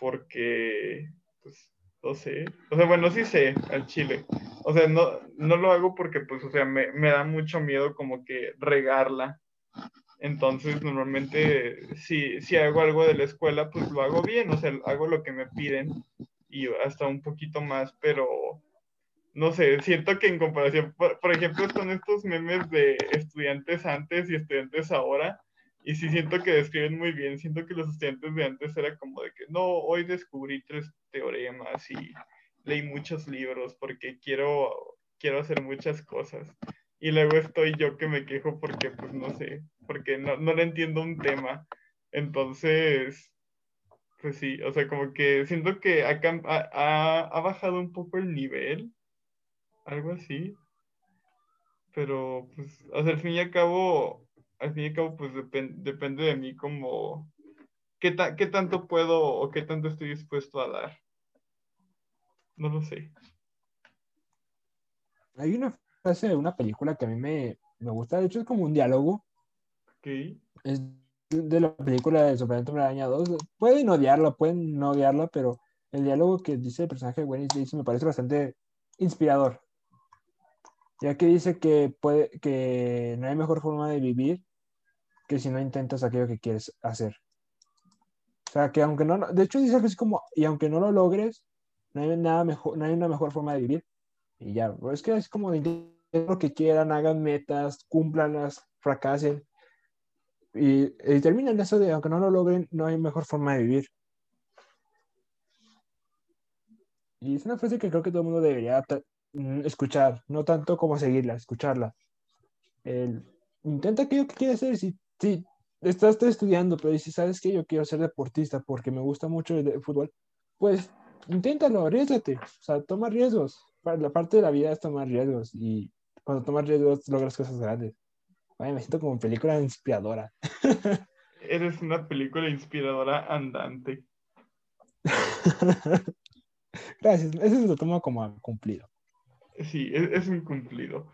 S1: porque, pues, no sé. O sea, bueno, sí sé al chile. O sea, no, no lo hago porque, pues, o sea, me, me da mucho miedo como que regarla. Entonces, normalmente, si, si hago algo de la escuela, pues lo hago bien, o sea, hago lo que me piden y hasta un poquito más, pero no sé, siento que en comparación, por, ejemplo, están estos memes de estudiantes antes y estudiantes ahora, y sí siento que describen muy bien, siento que los estudiantes de antes era como de que, no, hoy descubrí tres teoremas y leí muchos libros porque quiero, quiero hacer muchas cosas. Y luego estoy yo que me quejo porque, pues, no sé, porque no, no le entiendo un tema. Entonces, pues sí, o sea, como que siento que ha, ha, ha bajado un poco el nivel algo así. Pero, pues, al fin y al cabo, al fin y al cabo, pues depende de mí como ¿qué, qué tanto puedo o qué tanto estoy dispuesto a dar. No lo sé.
S2: Hay una frase de una película que a mí me, me gusta, de hecho es como un diálogo.
S1: Okay.
S2: Es de la película de Superman Araña 2. Pueden odiarla, pueden no odiarla, pero el diálogo que dice el personaje de Gwen Stacy me parece bastante inspirador ya que dice que, puede, que no hay mejor forma de vivir que si no intentas aquello que quieres hacer. O sea, que aunque no, de hecho dice algo así como, y aunque no lo logres, no hay, nada mejor, no hay una mejor forma de vivir. Y ya, es que es como lo que quieran, hagan metas, cumplanlas, fracasen. Y, y terminan eso de, aunque no lo logren, no hay mejor forma de vivir. Y es una frase que creo que todo el mundo debería Mm, escuchar, no tanto como seguirla, escucharla. El, intenta aquello que quieres hacer. Si, si estás estudiando, pero si sabes que yo quiero ser deportista porque me gusta mucho el, fútbol, pues inténtalo, arriesgate. O sea, toma riesgos. La parte de la vida es tomar riesgos y cuando tomas riesgos logras cosas grandes. me siento como película inspiradora. <laughs>
S1: Eres una película inspiradora andante.
S2: Gracias, eso lo tomo como cumplido.
S1: Sí, es, es un cumplido.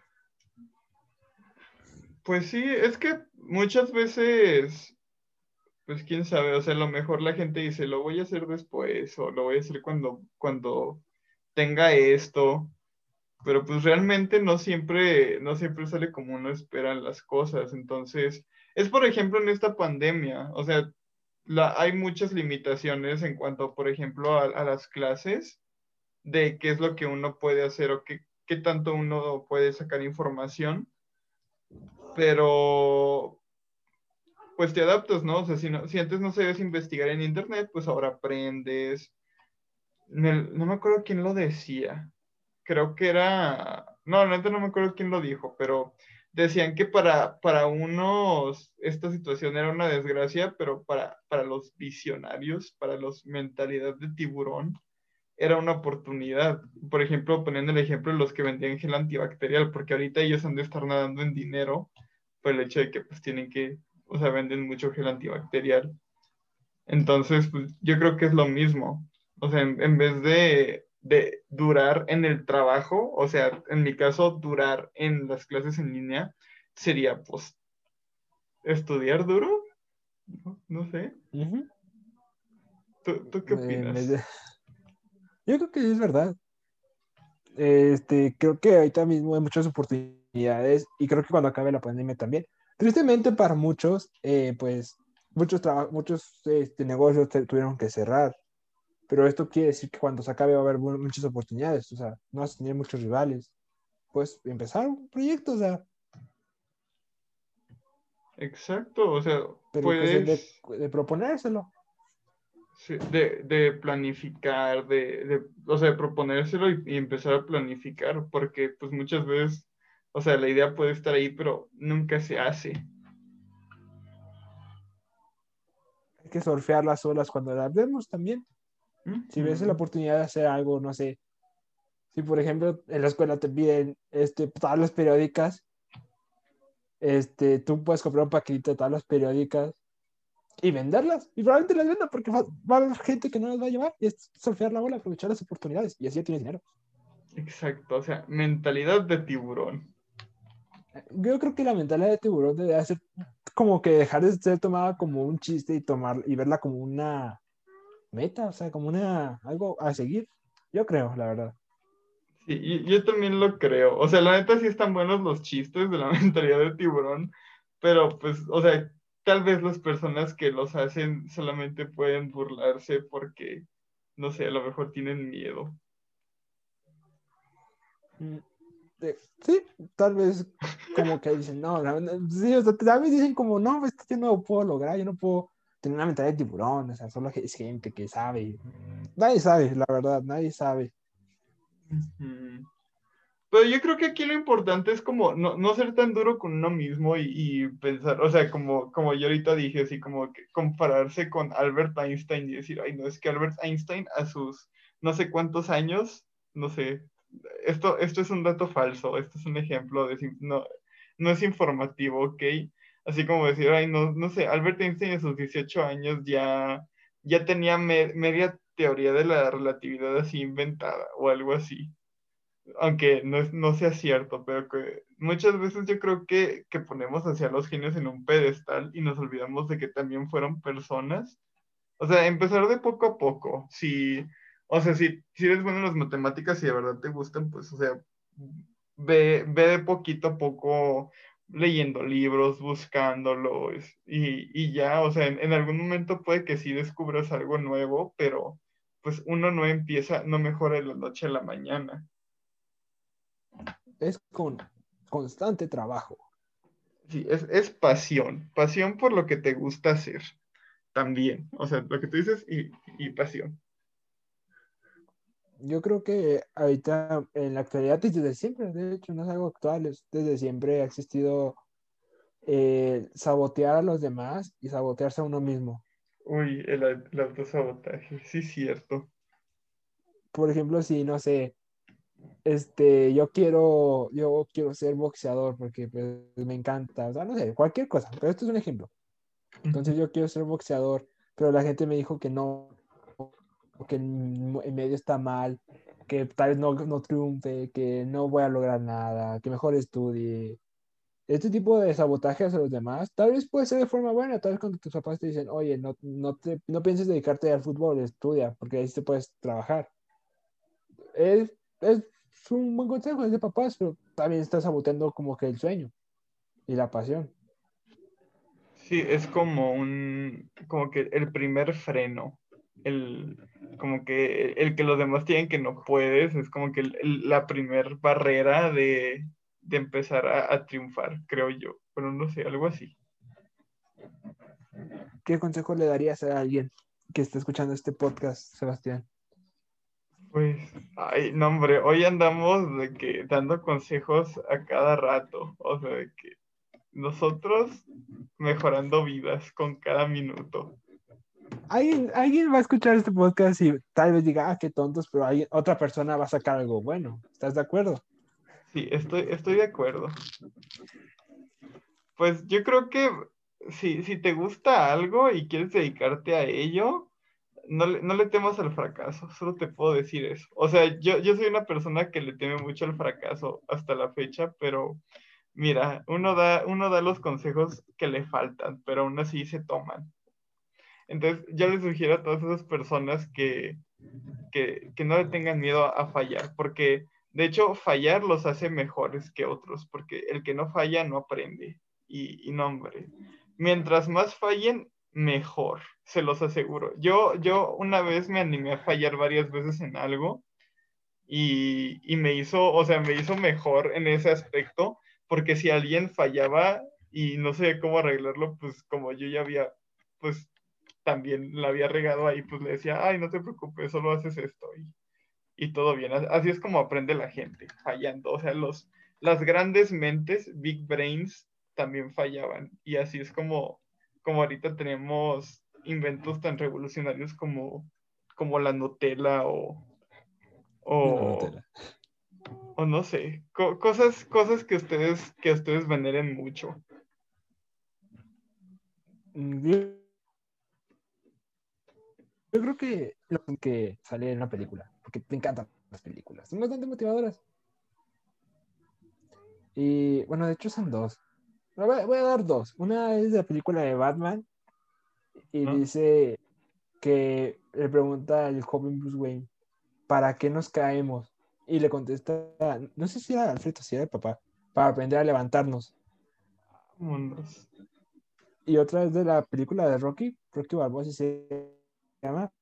S1: Pues sí, es que muchas veces, pues quién sabe, o sea, a lo mejor la gente dice, lo voy a hacer después o lo voy a hacer cuando, cuando tenga esto, pero pues realmente no siempre, no siempre sale como uno espera las cosas. Entonces, es por ejemplo en esta pandemia, o sea, la, hay muchas limitaciones en cuanto, por ejemplo, a, a las clases, de qué es lo que uno puede hacer o qué, qué tanto uno puede sacar información pero pues te adaptas, ¿no? O sea, si, no, si antes no sabías investigar en internet, pues ahora aprendes. no me acuerdo quién lo decía. Creo que era, no, realmente no me acuerdo quién lo dijo, pero decían que para, para unos esta situación era una desgracia, pero para, para los visionarios, para los mentalidad de tiburón, era una oportunidad. Por ejemplo, poniendo el ejemplo de los que vendían gel antibacterial, porque ahorita ellos han de estar nadando en dinero por el hecho de que pues tienen que, o sea, venden mucho gel antibacterial. Entonces, pues yo creo que es lo mismo. O sea, en, vez de, de, durar en el trabajo, o sea, en mi caso, durar en las clases en línea, sería pues estudiar duro. No, sé. ¿Tú, ¿Tú, qué opinas? <laughs>
S2: Yo creo que es verdad. Este, creo que ahorita mismo hay muchas oportunidades y creo que cuando acabe la pandemia también. Tristemente para muchos, eh, pues muchos, muchos este, negocios tuvieron que cerrar, pero esto quiere decir que cuando se acabe va a haber muchas oportunidades, o sea, no vas a tener muchos rivales. Pues empezar un proyecto, o sea.
S1: Exacto, o sea,
S2: pero de, de proponérselo
S1: de, de, planificar, de, de, o sea, de proponérselo y, empezar a planificar, porque pues muchas veces, o sea, la idea puede estar ahí, pero nunca se hace.
S2: Hay que surfear las olas cuando las vemos también. Si ves la oportunidad de hacer algo, no sé, si por ejemplo en la escuela te piden este, tablas periódicas, este, tú puedes comprar un paquetito de tablas periódicas y venderlas. Y probablemente las venda porque va, a haber gente que no las va a llevar y es surfear la bola, aprovechar las oportunidades y así ya tienes dinero.
S1: Exacto, o sea, mentalidad de tiburón.
S2: Yo creo que la mentalidad de tiburón debe ser como que dejar de ser tomada como un chiste y tomar y verla como una meta, o sea, como una algo a seguir. Yo creo, la verdad.
S1: Sí, yo también lo creo. O sea, la neta sí están buenos los chistes de la <laughs> mentalidad de tiburón, pero pues, o sea, tal vez las personas que los hacen solamente pueden burlarse porque, no sé, a lo mejor tienen miedo.
S2: Mm, sí, tal vez como que dicen, no, sí, o tal vez dicen como, no, esto yo no lo puedo lograr, yo no puedo tener una mentalidad de tiburón, o sea, solo es gente que sabe. Nadie sabe, la verdad, nadie sabe.
S1: Pero yo creo que aquí lo importante es como no, no ser tan duro con uno mismo y, y, pensar, o sea, como, como yo ahorita dije, así como que compararse con Albert Einstein y decir, ay, no, es que Albert Einstein a sus no sé cuántos años, no sé, esto, esto es un dato falso, esto es un ejemplo de, no, no es informativo, ¿ok? Así como decir, ay, no, no sé, Albert Einstein a sus 18 años ya, ya tenía media teoría de la relatividad así inventada o algo así aunque no, no sea cierto, pero que muchas veces yo creo que, que ponemos hacia los genios en un pedestal y nos olvidamos de que también fueron personas. O sea, empezar de poco a poco. Si, o sea, si, si eres bueno en las matemáticas y de verdad te gustan, pues, o sea, ve, ve de poquito a poco leyendo libros, buscándolos y, y ya, o sea, en, en, algún momento puede que sí descubras algo nuevo, pero pues uno no empieza, no mejora de la noche a la mañana
S2: es con constante trabajo.
S1: Sí, es, pasión, pasión por lo que te gusta hacer también, o sea, lo que tú dices y, pasión.
S2: Yo creo que ahorita en la actualidad, desde siempre, de hecho, no es algo actual, desde siempre ha existido eh, sabotear a los demás y sabotearse a uno mismo.
S1: Uy, el, el autosabotaje, sí, cierto.
S2: Por ejemplo, si, no sé, este, yo quiero, yo quiero ser boxeador porque pues, me encanta, o sea, no sé, cualquier cosa, pero esto es un ejemplo. Entonces yo quiero ser boxeador, pero la gente me dijo que no, que el, medio está mal, que tal vez no, no triunfe, que no voy a lograr nada, que mejor estudie. Este tipo de sabotaje hacia los demás, tal vez puede ser de forma buena, tal vez cuando tus papás te dicen, oye, no, no, te, no pienses dedicarte al fútbol, estudia, porque ahí te puedes trabajar. Es, es un buen consejo de papás, pero también estás saboteando como que el sueño y la pasión.
S1: Sí, es como un, como que el primer freno, el, como que el que los demás tienen que no puedes, es como que la primer barrera de, de empezar a, triunfar, creo yo, pero no sé, algo así.
S2: ¿Qué consejo le darías a alguien que está escuchando este podcast, Sebastián?
S1: Pues, ay, no, hombre, hoy andamos de que dando consejos a cada rato, o sea, de que nosotros mejorando vidas con cada minuto.
S2: Alguien, alguien va a escuchar este podcast y tal vez diga, ah, qué tontos, pero alguien, otra persona va a sacar algo bueno. ¿Estás de acuerdo?
S1: Sí, estoy, estoy de acuerdo. Pues yo creo que si, si te gusta algo y quieres dedicarte a ello, no no le temas al fracaso, solo te puedo decir eso. O sea, yo, yo soy una persona que le teme mucho al fracaso hasta la fecha, pero Mira, uno da, uno da los consejos que le faltan, pero aún así se toman. Entonces, yo les sugiero a todas esas personas que, que, no le tengan miedo a, fallar, porque de hecho fallar los hace mejores que otros, porque el que no falla no aprende. Y, y no, hombre, mientras más fallen, mejor, se los aseguro. Yo, yo una vez me animé a fallar varias veces en algo y, y me hizo, o sea, me hizo mejor en ese aspecto porque si alguien fallaba y no sé cómo arreglarlo, pues como yo ya había, pues también la había regado ahí, pues le decía, ay, no te preocupes, solo haces esto y, y todo bien. Así es como aprende la gente, fallando. O sea, los, las grandes mentes, big brains, también fallaban. Y así es como, como ahorita tenemos inventos tan revolucionarios como, como la Nutella o, o, o no sé, cosas, cosas que ustedes, que ustedes veneren mucho.
S2: Yo, creo que lo que sale en una película, porque me encantan las películas, son bastante motivadoras. Y bueno, de hecho son dos. Voy, voy a dar dos. Una es de la película de Batman y dice que le pregunta al joven Bruce Wayne, ¿para qué nos caemos? y le contesta, no sé si era Alfredo, si era el papá, para aprender a levantarnos. Y otra es de la película de Rocky, Rocky Balboa, si se llama.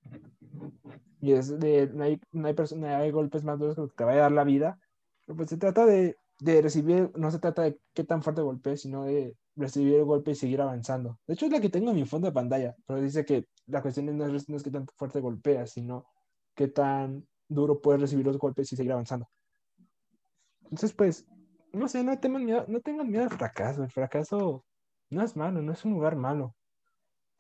S2: Y es de, no hay, no hay, persona, hay golpes más duros que te va a dar la vida. Pero pues se trata de, de recibir, no se trata de qué tan fuerte golpe, sino de recibir el golpe y seguir avanzando. De hecho, es la que tengo en mi fondo de pantalla, pero dice que la cuestión no es, no es qué tan fuerte golpea, sino qué tan duro puedes recibir los golpes y seguir avanzando. Entonces, pues, no sé, no tengan miedo, no tengan miedo al fracaso. El fracaso no es malo, no es un lugar malo.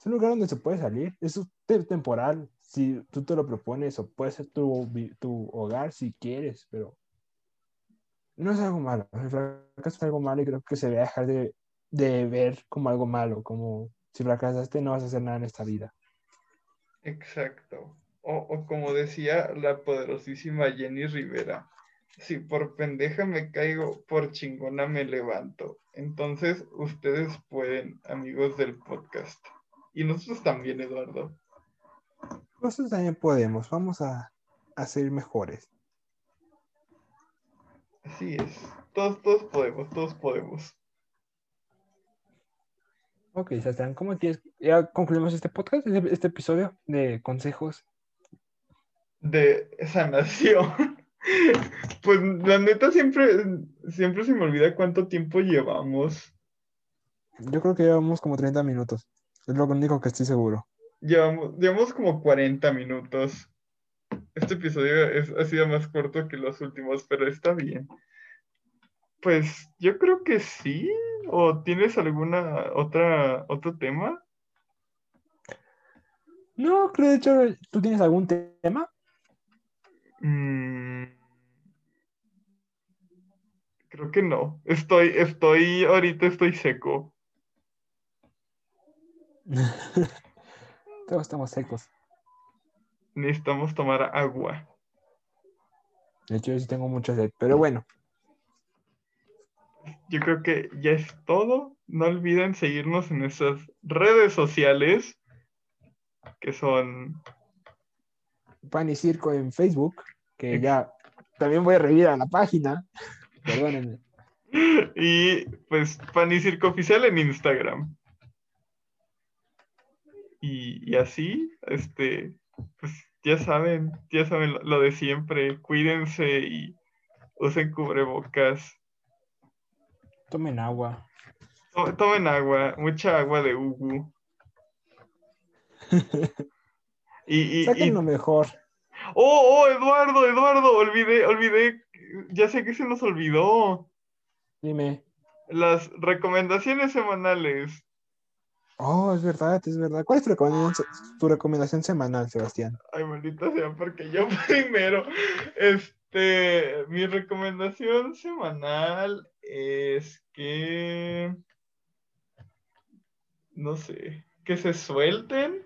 S2: Es un lugar donde se puede salir. Es temporal, si tú te lo propones, o puede ser tu, tu hogar si quieres, pero no es algo malo. El fracaso es algo malo y creo que se debe dejar de, de ver como algo malo, como si fracasaste no vas a hacer nada en esta vida.
S1: Exacto. O, como decía la poderosísima Jenny Rivera, si por pendeja me caigo, por chingona me levanto. Entonces, ustedes pueden, amigos del podcast. Y nosotros también, Eduardo.
S2: Nosotros también podemos. Vamos a, a ser mejores.
S1: Así es. Todos, todos podemos, todos podemos.
S2: Ok, Sebastián, ¿cómo quieres? Ya concluimos este podcast, este, este episodio de consejos
S1: de sanación. <laughs> Pues la neta siempre, siempre se me olvida cuánto tiempo llevamos.
S2: Yo creo que llevamos como 30 minutos. Es lo único que estoy seguro.
S1: Llevamos, llevamos como 40 minutos. Este episodio es, ha sido más corto que los últimos, pero está bien. Pues yo creo que sí. ¿O tienes alguna otra otro tema?
S2: No, creo de hecho, ¿tú tienes algún tema?
S1: Mm, creo que no. Estoy, estoy, ahorita estoy seco. <laughs>
S2: Todos estamos secos.
S1: Necesitamos tomar agua.
S2: De hecho, yo sí tengo mucha sed, pero bueno.
S1: Yo creo que ya es todo. No olviden seguirnos en nuestras redes sociales, que son
S2: Pan y Circo en Facebook, que ya también voy a revivir a la página. <laughs> Perdónenme. <laughs>
S1: Y pues Pan y Circo Oficial en Instagram. Y, y así, este, pues ya saben, ya saben lo, lo de siempre. Cuídense y usen cubrebocas.
S2: Tomen agua.
S1: To- Tomen agua, mucha agua de Ugu. <laughs> Y, y, y-
S2: lo mejor.
S1: Oh, oh, Eduardo, Eduardo, olvidé, olvidé, ya sé que se nos olvidó.
S2: Dime.
S1: Las recomendaciones semanales.
S2: Oh, es verdad, es verdad. ¿Cuál es tu recomendación, tu recomendación semanal, Sebastián?
S1: Ay, maldita sea, porque yo <laughs> primero. Este, mi recomendación semanal es que, no sé, que se suelten,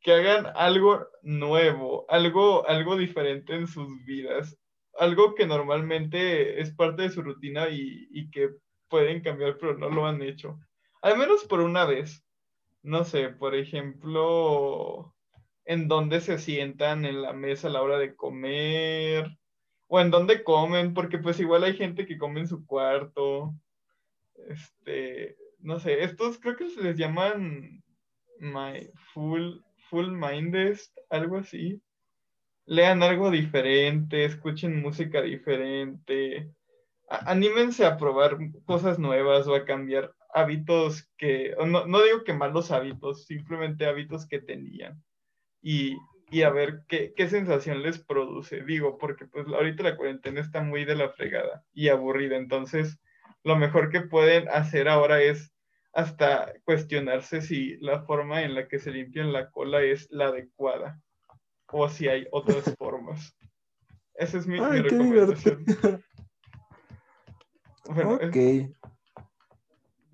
S1: que hagan algo nuevo, algo, algo diferente en sus vidas, algo que normalmente es parte de su rutina y, y que pueden cambiar, pero no lo han hecho. Al menos por una vez. No sé, por ejemplo, en dónde se sientan en la mesa a la hora de comer, o en dónde comen, porque pues igual hay gente que come en su cuarto. Este, no sé, estos creo que se les llaman my, full, full minded, algo así. Lean algo diferente, escuchen música diferente, anímense a probar cosas nuevas o a cambiar hábitos que, no, no digo que malos hábitos, simplemente hábitos que tenían. Y, y a ver qué, qué sensación les produce. Digo, porque pues ahorita la cuarentena está muy de la fregada y aburrida. Entonces, lo mejor que pueden hacer ahora es hasta cuestionarse si la forma en la que se limpian la cola es la adecuada o si hay otras <laughs> formas. Esa es mi, mi
S2: Ay, qué
S1: recomendación. Bueno, es-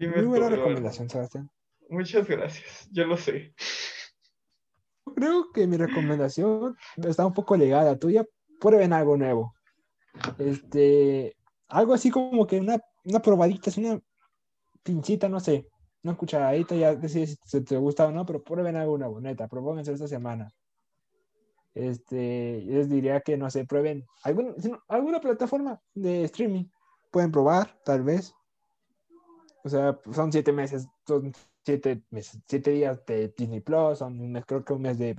S2: Muy buena recomendación, Sebastián.
S1: Muchas gracias, yo lo sé. <laughs>
S2: Creo que mi recomendación está un poco ligada a la tuya. Prueben algo nuevo. Este, algo así como que una, una probadita, así una pinchita, no sé, una cucharadita, ya decides si te, gusta o no, pero prueben algo nuevo, neta, propónganse esta semana. Este, yo les diría que, no sé, prueben no, alguna plataforma de streaming. Pueden probar, tal vez. O sea, son siete meses, son siete meses, siete días de Disney Plus, son un mes, creo que un mes de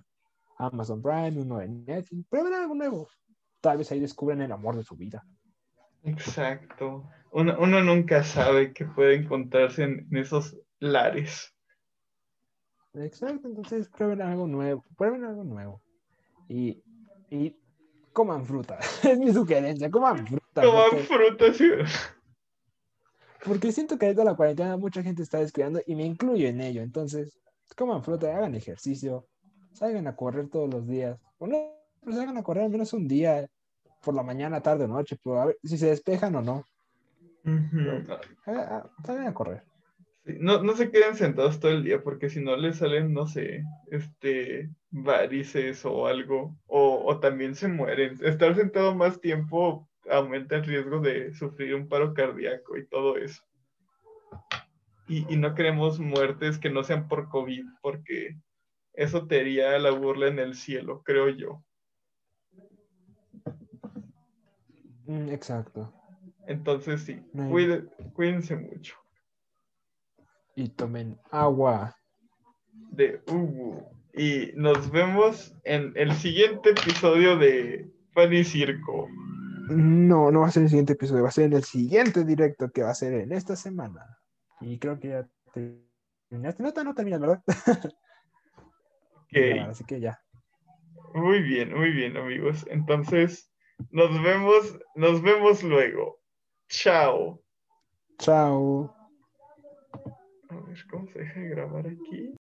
S2: Amazon Prime, uno de Netflix. Prueben algo nuevo. Tal vez ahí descubren el amor de su vida.
S1: Exacto. Uno, uno nunca sabe qué puede encontrarse en, en esos lares.
S2: Exacto, entonces prueben algo nuevo, prueben algo nuevo. Y, y coman fruta. <laughs> es mi sugerencia, coman fruta.
S1: Coman
S2: porque-
S1: frutas y...
S2: Porque siento que ahorita la cuarentena mucha gente está descuidando y me incluyo en ello. Entonces, coman fruta, hagan ejercicio, salgan a correr todos los días. O no, pues salgan a correr al menos un día, por la mañana, tarde o noche, pero a ver si se despejan o no.
S1: Ujú.
S2: Ah, ah, Salgan a correr.
S1: Sí, No, no se queden sentados todo el día porque si no les salen, no sé, este, varices o algo, o, o también se mueren. Estar sentado más tiempo aumenta el riesgo de sufrir un paro cardíaco y todo eso. Y, y no queremos muertes que no sean por COVID, porque eso te haría la burla en el cielo, creo yo.
S2: Mm, exacto.
S1: Entonces sí,
S2: No hay-
S1: cuide- cuídense mucho.
S2: Y tomen agua.
S1: de Ubu. Y nos vemos en el siguiente episodio de Pan y Circo.
S2: No, no va a ser en el siguiente episodio, va a ser en el siguiente directo que va a ser en esta semana. Y creo que ya terminaste. No, no terminas, ¿verdad? <laughs>
S1: Ok,
S2: Así que ya.
S1: Muy bien, muy bien, amigos. Entonces, nos vemos, nos vemos luego. Chao.
S2: Chao.
S1: A ver, ¿cómo se deja de grabar aquí?